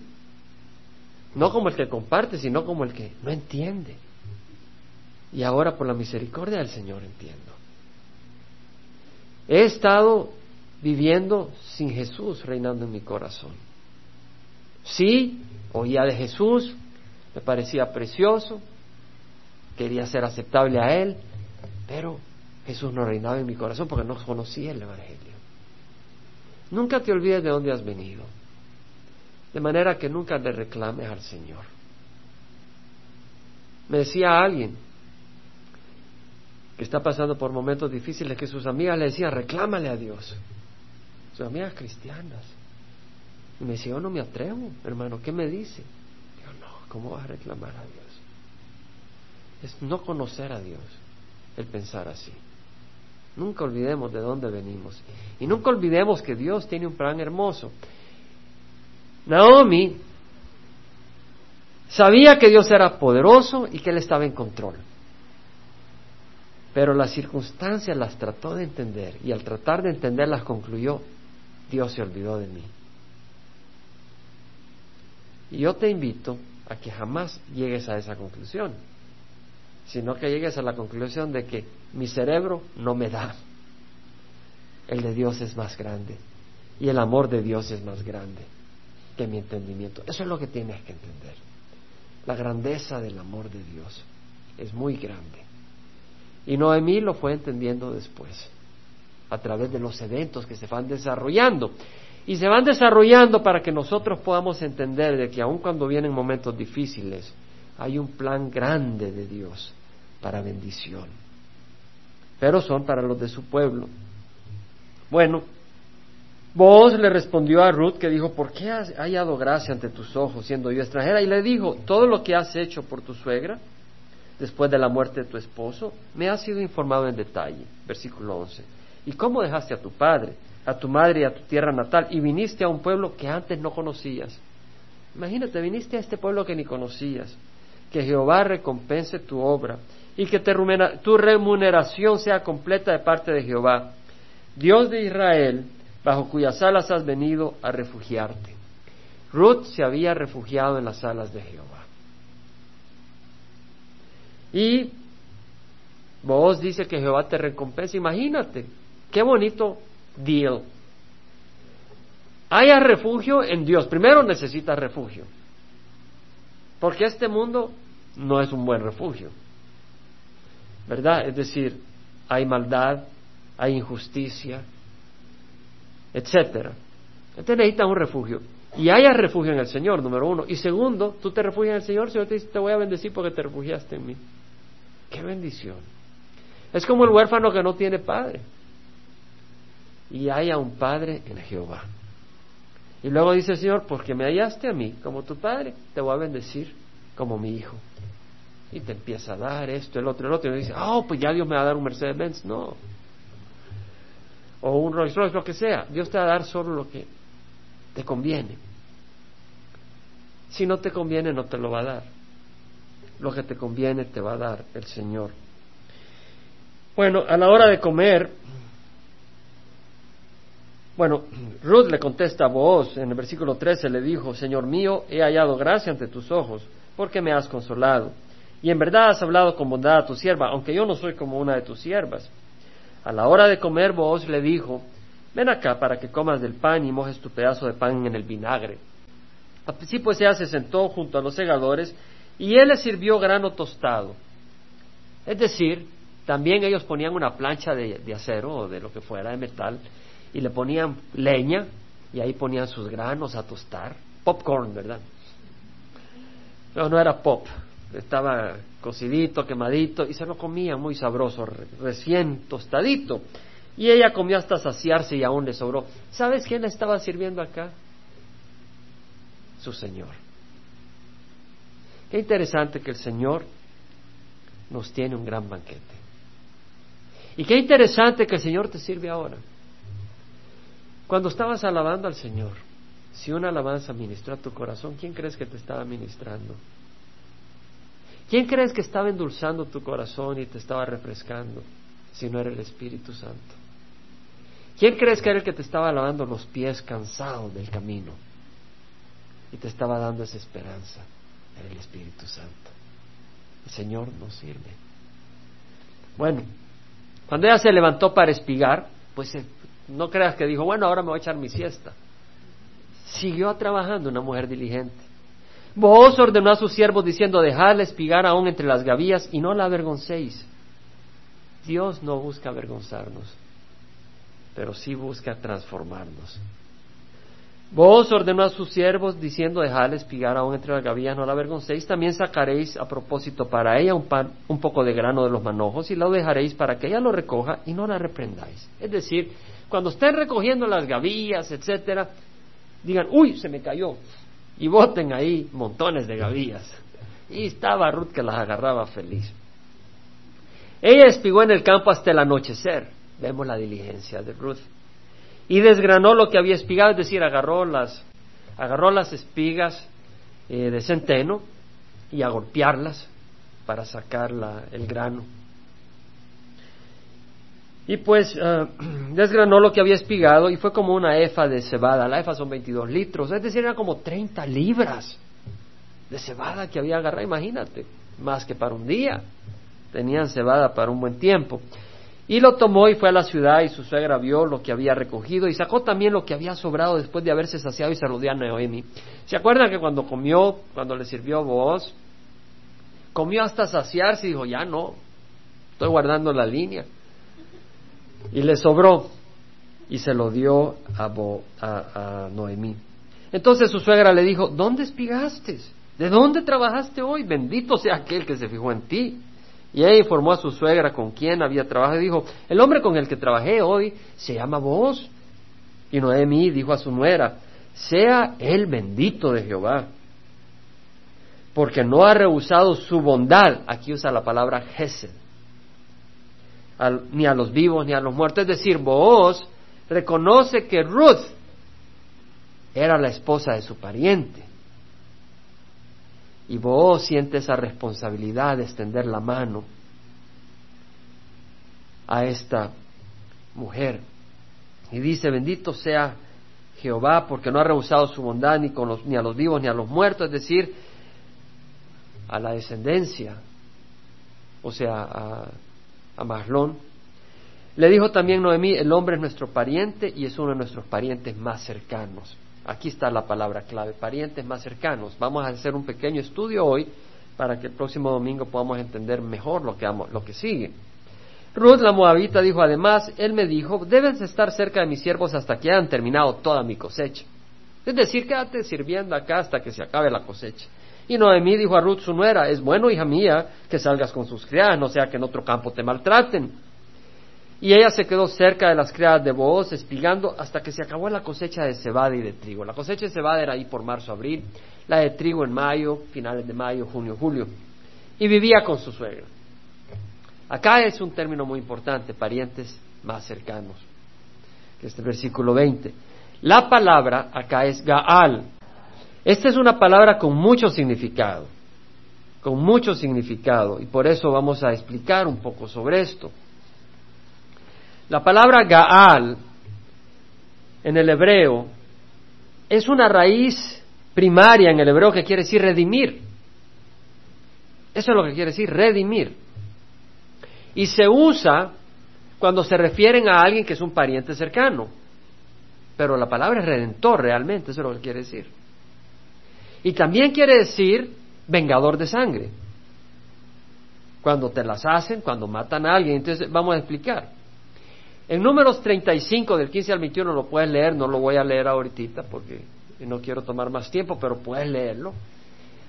no como el que comparte, sino como el que no entiende. Y ahora por la misericordia del Señor entiendo. He estado viviendo sin Jesús reinando en mi corazón. Sí, oía de Jesús, me parecía precioso, quería ser aceptable a Él, pero Jesús no reinaba en mi corazón porque no conocía el Evangelio. Nunca te olvides de dónde has venido, de manera que nunca le reclames al Señor. Me decía alguien que está pasando por momentos difíciles que sus amigas le decían, reclámale a Dios. Sus amigas cristianas. Y me decía, yo no me atrevo, hermano, ¿qué me dice? Digo, no, ¿cómo vas a reclamar a Dios? Es no conocer a Dios el pensar así. Nunca olvidemos de dónde venimos. Y nunca olvidemos que Dios tiene un plan hermoso. Naomi sabía que Dios era poderoso y que Él estaba en control. Pero las circunstancias las trató de entender y al tratar de entenderlas concluyó, Dios se olvidó de mí. Y yo te invito a que jamás llegues a esa conclusión sino que llegues a la conclusión de que mi cerebro no me da. El de Dios es más grande y el amor de Dios es más grande que mi entendimiento. Eso es lo que tienes que entender. La grandeza del amor de Dios es muy grande. Y Noemí lo fue entendiendo después, a través de los eventos que se van desarrollando. Y se van desarrollando para que nosotros podamos entender de que aun cuando vienen momentos difíciles, hay un plan grande de Dios para bendición, pero son para los de su pueblo. Bueno, vos le respondió a Ruth que dijo, ¿por qué has hallado gracia ante tus ojos siendo yo extranjera? Y le dijo, todo lo que has hecho por tu suegra después de la muerte de tu esposo, me ha sido informado en detalle. Versículo 11. ¿Y cómo dejaste a tu padre, a tu madre y a tu tierra natal y viniste a un pueblo que antes no conocías? Imagínate, viniste a este pueblo que ni conocías. Que Jehová recompense tu obra y que tu remuneración sea completa de parte de Jehová, Dios de Israel, bajo cuyas alas has venido a refugiarte. Ruth se había refugiado en las alas de Jehová. Y vos dice que Jehová te recompensa. Imagínate, qué bonito deal. Haya refugio en Dios. Primero necesitas refugio. Porque este mundo no es un buen refugio. ¿verdad? Es decir, hay maldad, hay injusticia, etcétera. Entonces necesitas un refugio. Y haya refugio en el Señor, número uno. Y segundo, tú te refugias en el Señor, el Señor te dice, te voy a bendecir porque te refugiaste en mí. ¡Qué bendición! Es como el huérfano que no tiene padre. Y haya un padre en Jehová. Y luego dice el Señor, porque me hallaste a mí como tu padre, te voy a bendecir como mi hijo y te empieza a dar esto, el otro, el otro, y dice, oh, pues ya Dios me va a dar un Mercedes-Benz. No. O un Rolls Royce, lo que sea. Dios te va a dar solo lo que te conviene. Si no te conviene, no te lo va a dar. Lo que te conviene te va a dar el Señor. Bueno, a la hora de comer, bueno, Ruth le contesta a Boaz en el versículo 13, le dijo, Señor mío, he hallado gracia ante tus ojos, porque me has consolado y en verdad has hablado con bondad a tu sierva, aunque yo no soy como una de tus siervas. A la hora de comer, Booz le dijo, ven acá para que comas del pan y mojes tu pedazo de pan en el vinagre. Así pues ella se sentó junto a los segadores y él le sirvió grano tostado. Es decir, también ellos ponían una plancha de, de acero o de lo que fuera, de metal, y le ponían leña y ahí ponían sus granos a tostar. Popcorn, ¿verdad? No, no era pop, estaba cocidito, quemadito, y se lo comía muy sabroso, recién tostadito. Y ella comió hasta saciarse y aún le sobró. ¿Sabes quién le estaba sirviendo acá? Su Señor. Qué interesante que el Señor nos tiene un gran banquete. Y qué interesante que el Señor te sirve ahora. Cuando estabas alabando al Señor, si una alabanza ministró a tu corazón, ¿quién crees que te estaba ministrando? ¿Quién crees que estaba endulzando tu corazón y te estaba refrescando si no era el Espíritu Santo? ¿Quién crees que era el que te estaba lavando los pies cansado del camino y te estaba dando esa esperanza? Era el Espíritu Santo. El Señor nos sirve. Bueno, cuando ella se levantó para espigar, pues no creas que dijo, bueno, ahora me voy a echar mi siesta. Siguió trabajando una mujer diligente. Vos ordenó a sus siervos diciendo, dejadla espigar aún entre las gavillas y no la avergoncéis. Dios no busca avergonzarnos, pero sí busca transformarnos. Vos ordenó a sus siervos diciendo, dejadle espigar aún entre las gavillas, no la avergoncéis. También sacaréis a propósito para ella un, pan, un poco de grano de los manojos y lo dejaréis para que ella lo recoja y no la reprendáis. Es decir, cuando estén recogiendo las gavillas, etcétera, digan, uy, se me cayó. Y boten ahí montones de gavillas. Y estaba Ruth que las agarraba feliz. Ella espigó en el campo hasta el anochecer. Vemos la diligencia de Ruth. Y desgranó lo que había espigado, es decir, agarró las, agarró las espigas eh, de centeno y a golpearlas para sacar el grano. Y pues eh, desgranó lo que había espigado y fue como una efa de cebada. La efa son 22 litros, es decir, eran como 30 libras de cebada que había agarrado, imagínate, más que para un día tenían cebada para un buen tiempo. Y lo tomó y fue a la ciudad y su suegra vio lo que había recogido y sacó también lo que había sobrado después de haberse saciado y se a Noemi. ¿Se acuerdan que cuando comió, cuando le sirvió vos, comió hasta saciarse y dijo, ya no, estoy guardando la línea? Y le sobró y se lo dio a, a, a Noemí. Entonces su suegra le dijo, ¿dónde espigaste? ¿De dónde trabajaste hoy? Bendito sea aquel que se fijó en ti. Y ella informó a su suegra con quien había trabajado y dijo, el hombre con el que trabajé hoy se llama vos. Y Noemí dijo a su nuera, sea el bendito de Jehová, porque no ha rehusado su bondad, aquí usa la palabra Gesed, ni a los vivos ni a los muertos. Es decir, vos reconoce que Ruth era la esposa de su pariente. Y vos siente esa responsabilidad de extender la mano a esta mujer. Y dice, bendito sea Jehová, porque no ha rehusado su bondad ni, con ni a los vivos ni a los muertos, es decir, a la descendencia, o sea, a, a Mahlón. Le dijo también Noemí, el hombre es nuestro pariente y es uno de nuestros parientes más cercanos. Aquí está la palabra clave, parientes más cercanos. Vamos a hacer un pequeño estudio hoy para que el próximo domingo podamos entender mejor lo que, lo que sigue. Ruth la moabita dijo además, él me dijo, debes estar cerca de mis siervos hasta que hayan terminado toda mi cosecha. Es decir, quédate sirviendo acá hasta que se acabe la cosecha. Y Noemí dijo a Ruth su nuera, es bueno, hija mía, que salgas con sus criadas, no sea que en otro campo te maltraten. Y ella se quedó cerca de las criadas de Booz, espigando hasta que se acabó la cosecha de cebada y de trigo. La cosecha de cebada era ahí por marzo, abril, la de trigo en mayo, finales de mayo, junio, julio. Y vivía con su suegra. Acá es un término muy importante, parientes más cercanos, que es el versículo 20. La palabra acá es Gaal. Esta es una palabra con mucho significado, con mucho significado, y por eso vamos a explicar un poco sobre esto. La palabra Gaal en el hebreo es una raíz primaria en el hebreo que quiere decir redimir. Eso es lo que quiere decir, redimir. Y se usa cuando se refieren a alguien que es un pariente cercano. Pero la palabra es redentor realmente, eso es lo que quiere decir. Y también quiere decir vengador de sangre. Cuando te las hacen, cuando matan a alguien. Entonces vamos a explicar. En números 35 del 15 al 21 lo puedes leer, no lo voy a leer ahorita porque no quiero tomar más tiempo, pero puedes leerlo.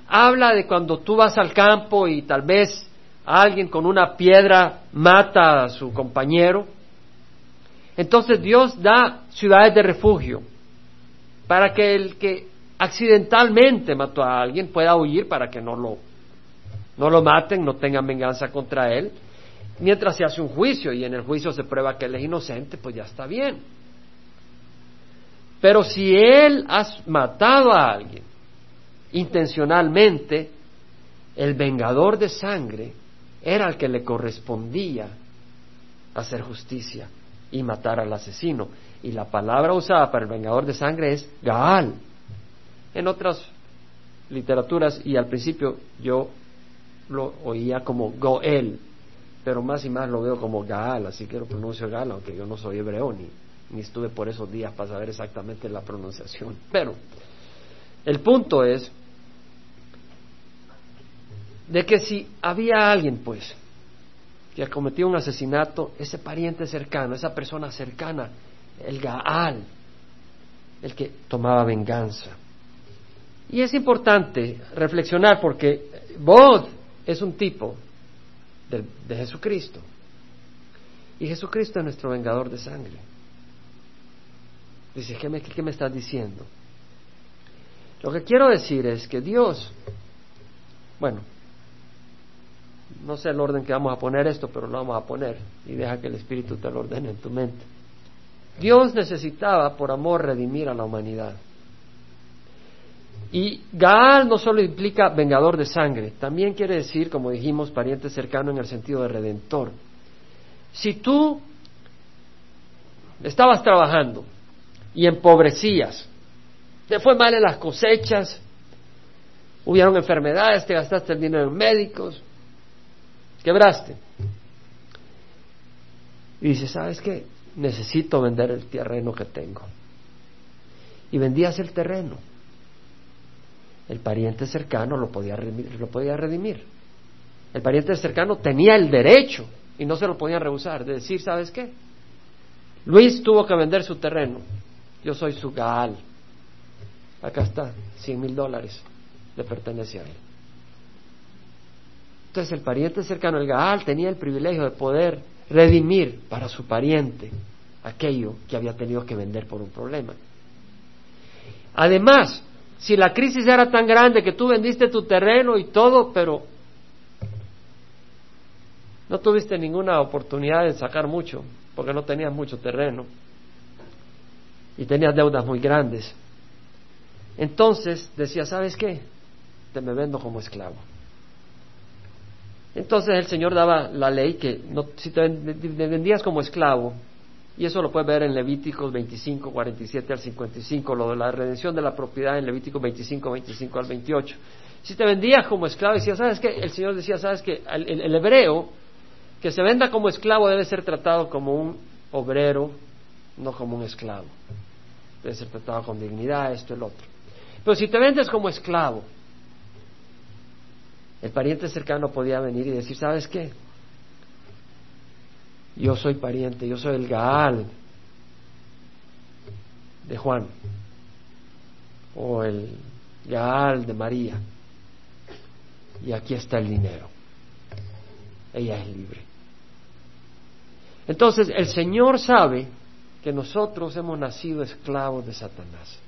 Habla de cuando tú vas al campo y tal vez alguien con una piedra mata a su compañero. Entonces Dios da ciudades de refugio para que el que accidentalmente mató a alguien pueda huir para que no lo, no lo maten, no tengan venganza contra él mientras se hace un juicio y en el juicio se prueba que él es inocente, pues ya está bien. Pero si él ha matado a alguien intencionalmente, el vengador de sangre era el que le correspondía hacer justicia y matar al asesino. Y la palabra usada para el vengador de sangre es Gaal. En otras literaturas, y al principio yo lo oía como Goel, pero más y más lo veo como Gaal, así que lo pronuncio Gaal, aunque yo no soy hebreo ni, ni estuve por esos días para saber exactamente la pronunciación. Pero el punto es de que si había alguien, pues, que cometió un asesinato, ese pariente cercano, esa persona cercana, el Gaal, el que tomaba venganza. Y es importante reflexionar porque Bod es un tipo de, Jesucristo. Y Jesucristo es nuestro vengador de sangre. Dice, ¿qué me, ¿qué me estás diciendo? Lo que quiero decir es que Dios, bueno, no sé el orden que vamos a poner esto, pero lo vamos a poner y deja que el Espíritu te lo ordene en tu mente. Dios necesitaba por amor redimir a la humanidad. Y Gaal no solo implica vengador de sangre, también quiere decir, como dijimos, pariente cercano en el sentido de redentor. Si tú estabas trabajando y empobrecías, te fue mal en las cosechas, hubieron enfermedades, te gastaste el dinero en médicos, quebraste. Y dices, ¿sabes qué? Necesito vender el terreno que tengo. Y vendías el terreno. El pariente cercano lo podía, lo podía redimir. El pariente cercano tenía el derecho, y no se lo podían rehusar, de decir, ¿sabes qué? Luis tuvo que vender su terreno. Yo soy su Gaal. Acá está, cien mil dólares le pertenece a él. Entonces el pariente cercano, el Gaal, tenía el privilegio de poder redimir para su pariente aquello que había tenido que vender por un problema. Además, si la crisis era tan grande que tú vendiste tu terreno y todo, pero no tuviste ninguna oportunidad de sacar mucho, porque no tenías mucho terreno y tenías deudas muy grandes. Entonces decía, ¿sabes qué? Te me vendo como esclavo. Entonces el Señor daba la ley que no, si te vendías como esclavo, y eso lo puedes ver en Levíticos 25, 47 al 55, lo de la redención de la propiedad en Levíticos 25, 25 al 28. Si te vendías como esclavo, decía, ¿sabes qué? El Señor decía, ¿sabes qué? El, hebreo que se venda como esclavo debe ser tratado como un obrero, no como un esclavo. Debe ser tratado con dignidad, esto, el otro. Pero si te vendes como esclavo, el pariente cercano podía venir y decir, ¿sabes qué? Yo soy pariente, yo soy el Gaal de Juan o el Gaal de María. Y aquí está el dinero. Ella es libre. Entonces el Señor sabe que nosotros hemos nacido esclavos de Satanás,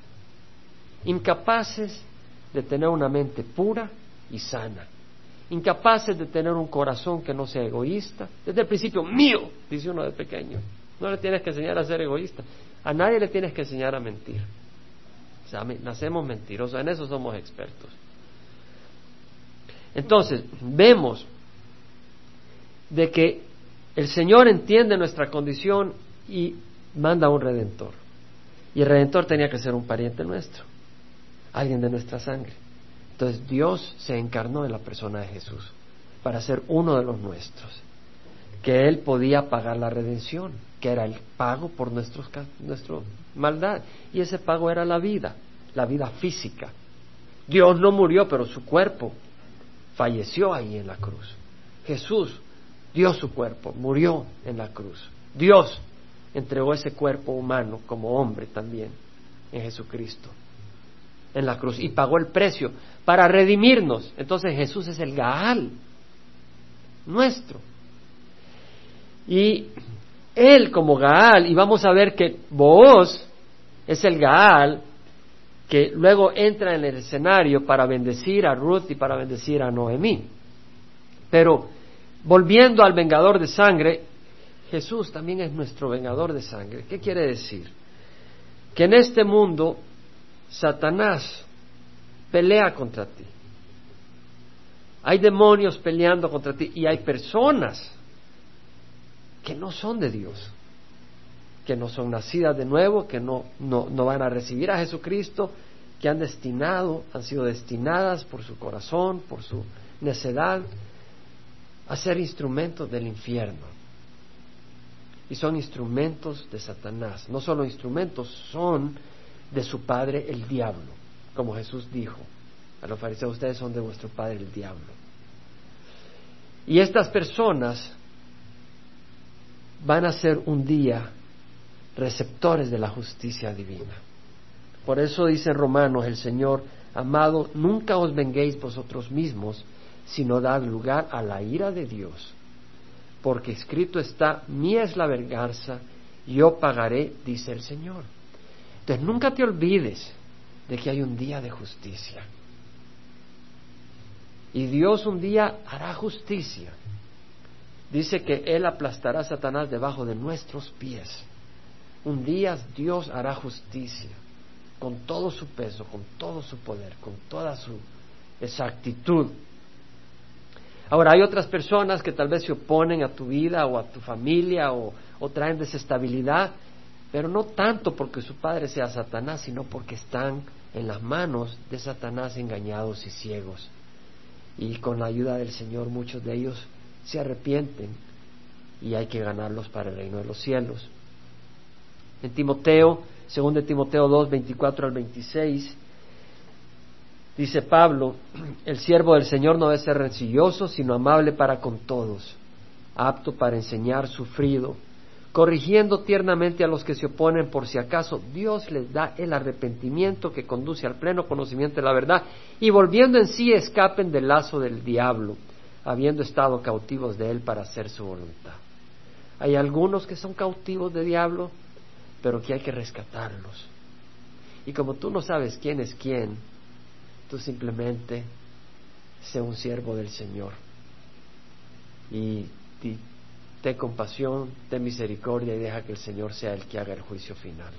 incapaces de tener una mente pura y sana incapaces de tener un corazón que no sea egoísta. Desde el principio, mío, dice uno de pequeño. No le tienes que enseñar a ser egoísta. A nadie le tienes que enseñar a mentir. O sea, nacemos mentirosos, en eso somos expertos. Entonces, vemos de que el Señor entiende nuestra condición y manda a un redentor. Y el redentor tenía que ser un pariente nuestro, alguien de nuestra sangre. Entonces Dios se encarnó en la persona de Jesús para ser uno de los nuestros, que Él podía pagar la redención, que era el pago por nuestros, nuestra maldad. Y ese pago era la vida, la vida física. Dios no murió, pero su cuerpo falleció ahí en la cruz. Jesús dio su cuerpo, murió en la cruz. Dios entregó ese cuerpo humano como hombre también en Jesucristo en la cruz y pagó el precio para redimirnos. Entonces Jesús es el Gaal nuestro. Y él como Gaal, y vamos a ver que Booz es el Gaal que luego entra en el escenario para bendecir a Ruth y para bendecir a Noemí. Pero volviendo al vengador de sangre, Jesús también es nuestro vengador de sangre. ¿Qué quiere decir? Que en este mundo Satanás pelea contra ti. Hay demonios peleando contra ti y hay personas que no son de Dios, que no son nacidas de nuevo, que no, no, no van a recibir a Jesucristo, que han destinado, han sido destinadas por su corazón, por su necedad, a ser instrumentos del infierno. Y son instrumentos de Satanás. No solo instrumentos, son de su padre el diablo, como Jesús dijo a los fariseos, ustedes son de vuestro padre el diablo. Y estas personas van a ser un día receptores de la justicia divina. Por eso dice Romanos el Señor, amado, nunca os venguéis vosotros mismos, sino dad lugar a la ira de Dios. Porque escrito está, mía es la verganza, yo pagaré, dice el Señor. Entonces nunca te olvides de que hay un día de justicia. Y Dios un día hará justicia. Dice que Él aplastará a Satanás debajo de nuestros pies. Un día Dios hará justicia con todo su peso, con todo su poder, con toda su exactitud. Ahora, hay otras personas que tal vez se oponen a tu vida o a tu familia o, o traen desestabilidad, pero no tanto porque su padre sea Satanás, sino porque están en las manos de Satanás engañados y ciegos. Y con la ayuda del Señor muchos de ellos se arrepienten y hay que ganarlos para el reino de los cielos. En Timoteo, según de Timoteo 2, 24 al 26, dice Pablo, el siervo del Señor no debe ser rencilloso, sino amable para con todos, apto para enseñar, sufrido, corrigiendo tiernamente a los que se oponen por si acaso Dios les da el arrepentimiento que conduce al pleno conocimiento de la verdad y volviendo en sí escapen del lazo del diablo, habiendo estado cautivos de él para hacer su voluntad. Hay algunos que son cautivos de diablo, pero que hay que rescatarlos. Y como tú no sabes quién es quién, tú simplemente sé un siervo del Señor. Y, ten compasión, ten misericordia y deja que el Señor sea el que haga el juicio final.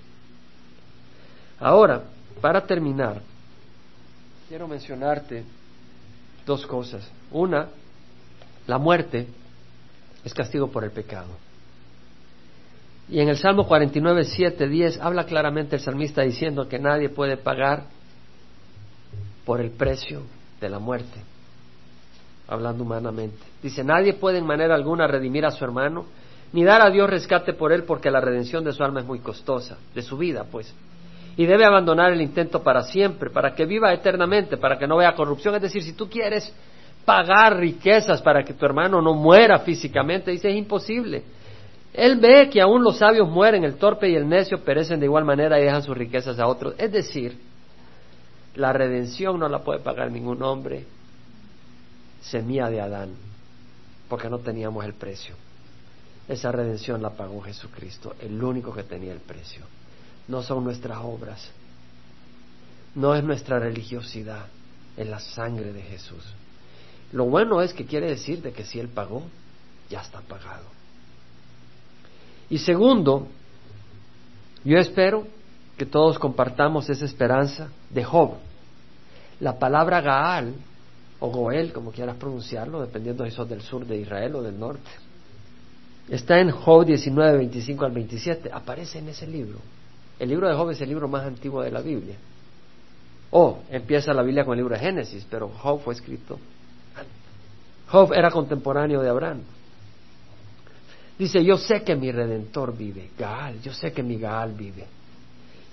Ahora, para terminar, quiero mencionarte dos cosas. Una, la muerte es castigo por el pecado. Y en el Salmo 49, 7, 10 habla claramente el salmista diciendo que nadie puede pagar por el precio de la muerte hablando humanamente. Dice, nadie puede en manera alguna redimir a su hermano, ni dar a Dios rescate por él, porque la redención de su alma es muy costosa, de su vida, pues. Y debe abandonar el intento para siempre, para que viva eternamente, para que no vea corrupción. Es decir, si tú quieres pagar riquezas para que tu hermano no muera físicamente, dice, es imposible. Él ve que aún los sabios mueren, el torpe y el necio perecen de igual manera y dejan sus riquezas a otros. Es decir, la redención no la puede pagar ningún hombre, semilla de Adán, porque no teníamos el precio. Esa redención la pagó Jesucristo, el único que tenía el precio. No son nuestras obras, no es nuestra religiosidad, es la sangre de Jesús. Lo bueno es que quiere decir de que si Él pagó, ya está pagado. Y segundo, yo espero que todos compartamos esa esperanza de Job. La palabra Gaal o Goel, como quieras pronunciarlo, dependiendo si sos del sur de Israel o del norte. Está en Job 19, 25 al 27, aparece en ese libro. El libro de Job es el libro más antiguo de la Biblia. O empieza la Biblia con el libro de Génesis, pero Job fue escrito. Job era contemporáneo de Abraham. Dice, yo sé que mi redentor vive, Gaal, yo sé que mi Gaal vive.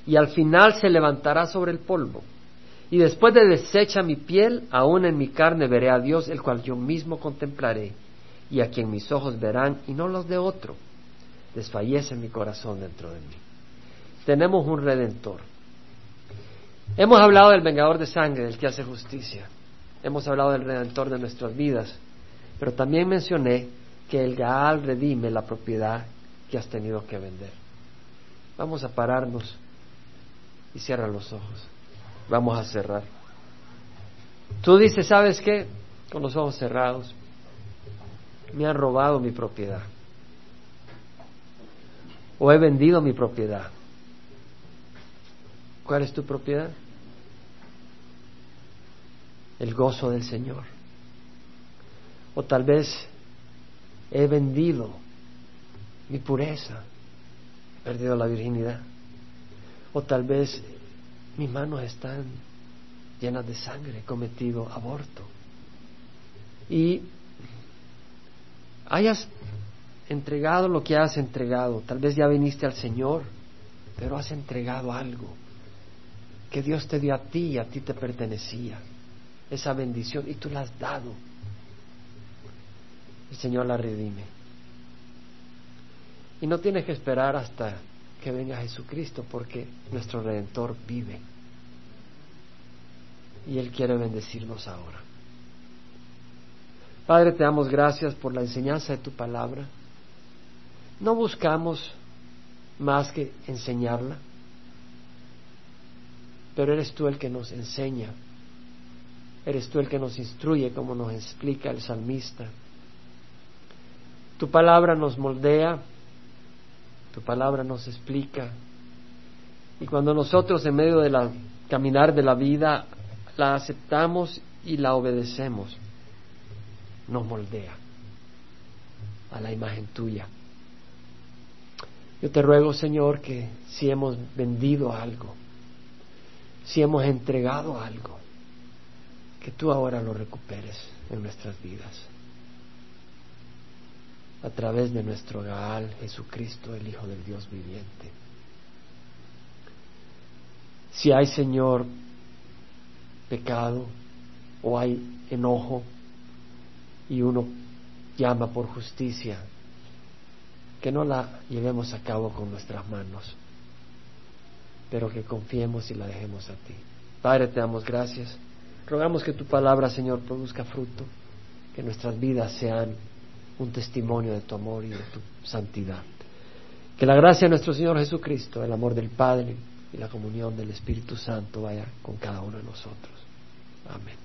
Y al final se levantará sobre el polvo y después de deshecha mi piel, aún en mi carne veré a Dios, el cual yo mismo contemplaré, y a quien mis ojos verán, y no los de otro. Desfallece mi corazón dentro de mí. Tenemos un redentor. Hemos hablado del vengador de sangre, del que hace justicia. Hemos hablado del redentor de nuestras vidas. Pero también mencioné que el Gaal redime la propiedad que has tenido que vender. Vamos a pararnos y cierra los ojos. Vamos a cerrar. Tú dices, ¿sabes qué? Con los ojos cerrados. Me han robado mi propiedad. O he vendido mi propiedad. ¿Cuál es tu propiedad? El gozo del Señor. O tal vez he vendido mi pureza, perdido la virginidad. O tal vez mis manos están llenas de sangre, he cometido aborto. Y hayas entregado lo que has entregado, tal vez ya viniste al Señor, pero has entregado algo que Dios te dio a ti y a ti te pertenecía, esa bendición, y tú la has dado. El Señor la redime. Y no tienes que esperar hasta que venga Jesucristo porque nuestro Redentor vive. Y Él quiere bendecirnos ahora. Padre, te damos gracias por la enseñanza de tu palabra. No buscamos más que enseñarla, pero eres tú el que nos enseña, eres tú el que nos instruye como nos explica el salmista. Tu palabra nos moldea, tu palabra nos explica, y cuando nosotros en medio de la caminar de la vida la aceptamos y la obedecemos, nos moldea a la imagen tuya. Yo te ruego, Señor, que si hemos vendido algo, si hemos entregado algo, que tú ahora lo recuperes en nuestras vidas. A través de nuestro Gaal, Jesucristo, el Hijo del Dios viviente. Si hay, Señor, pecado o hay enojo y uno llama por justicia, que no la llevemos a cabo con nuestras manos, pero que confiemos y la dejemos a ti. Padre, te damos gracias. Rogamos que tu palabra, Señor, produzca fruto, que nuestras vidas sean un testimonio de tu amor y de tu santidad. Que la gracia de nuestro Señor Jesucristo, el amor del Padre y la comunión del Espíritu Santo vaya con cada uno de nosotros. Amén.